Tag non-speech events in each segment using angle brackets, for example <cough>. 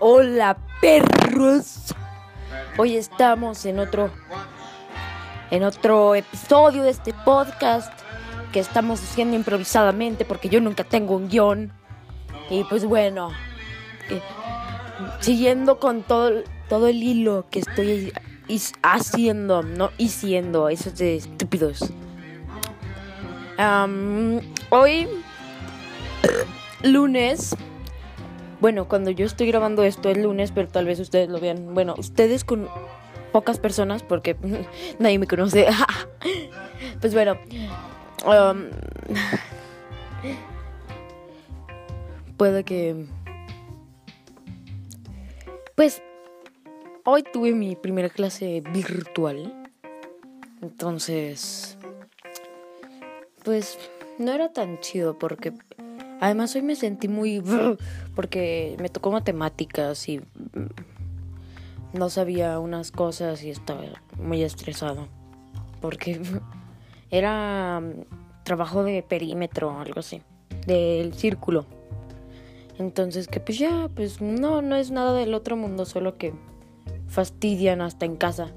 Hola perros. Hoy estamos en otro en otro episodio de este podcast que estamos haciendo improvisadamente porque yo nunca tengo un guion. Y pues bueno, eh, siguiendo con todo todo el hilo que estoy haciendo, no haciendo, eso es de estúpidos. hoy lunes bueno, cuando yo estoy grabando esto es lunes, pero tal vez ustedes lo vean. Bueno, ustedes con pocas personas, porque <laughs> nadie me conoce. <laughs> pues bueno. Um, <sighs> puede que... Pues hoy tuve mi primera clase virtual. Entonces... Pues no era tan chido porque Además hoy me sentí muy... porque me tocó matemáticas y no sabía unas cosas y estaba muy estresado. Porque <laughs> era mm, trabajo de perímetro, algo así, del círculo. Entonces que pues ya, pues no, no es nada del otro mundo, solo que fastidian hasta en casa.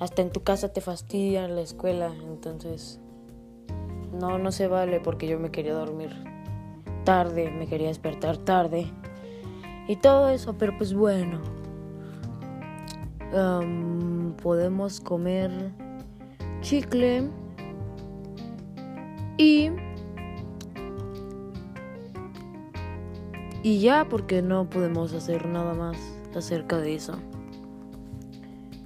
Hasta en tu casa te fastidian la escuela, entonces no, no se vale porque yo me quería dormir tarde, me quería despertar tarde y todo eso, pero pues bueno, podemos comer chicle y y ya porque no podemos hacer nada más acerca de eso.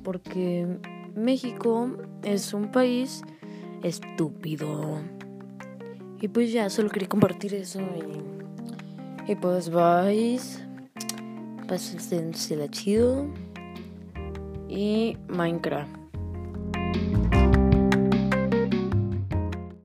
Porque México es un país estúpido y pues ya, solo quería compartir eso. Y, y pues vais. Pásense la chido. Y Minecraft.